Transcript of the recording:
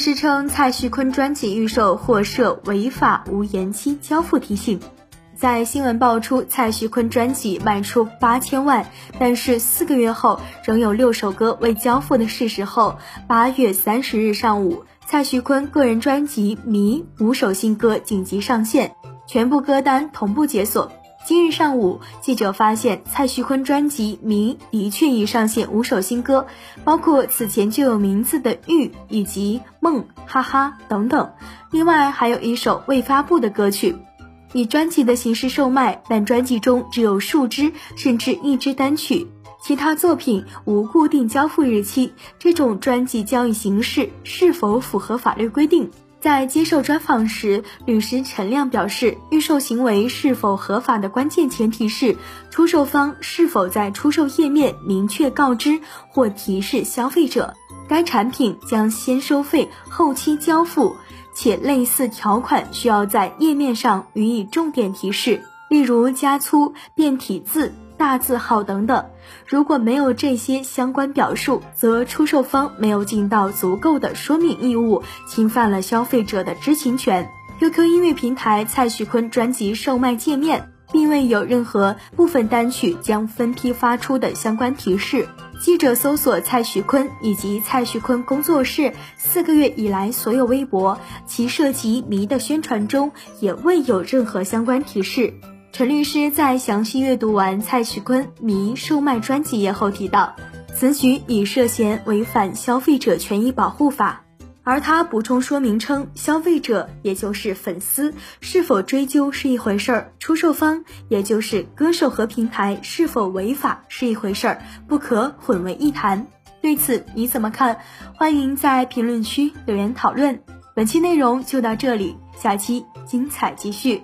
师称蔡徐坤专辑预售或设违法无延期交付提醒。在新闻爆出蔡徐坤专辑卖出八千万，但是四个月后仍有六首歌未交付的事实后，八月三十日上午，蔡徐坤个人专辑《迷》五首新歌紧急上线，全部歌单同步解锁。今日上午，记者发现蔡徐坤专辑《迷》的确已上线五首新歌，包括此前就有名字的《玉》以及《梦》、哈哈等等，另外还有一首未发布的歌曲。以专辑的形式售卖，但专辑中只有数支甚至一支单曲，其他作品无固定交付日期。这种专辑交易形式是否符合法律规定？在接受专访时，律师陈亮表示，预售行为是否合法的关键前提是出售方是否在出售页面明确告知或提示消费者，该产品将先收费后期交付。且类似条款需要在页面上予以重点提示，例如加粗、变体字、大字号等等。如果没有这些相关表述，则出售方没有尽到足够的说明义务，侵犯了消费者的知情权。QQ 音乐平台蔡徐坤专辑售卖界面。并未有任何部分单曲将分批发出的相关提示。记者搜索蔡徐坤以及蔡徐坤工作室四个月以来所有微博，其涉及迷的宣传中也未有任何相关提示。陈律师在详细阅读完蔡徐坤迷售卖专辑页后提到，此举已涉嫌违反消费者权益保护法。而他补充说明称，消费者也就是粉丝是否追究是一回事儿，出售方也就是歌手和平台是否违法是一回事儿，不可混为一谈。对此你怎么看？欢迎在评论区留言讨论。本期内容就到这里，下期精彩继续。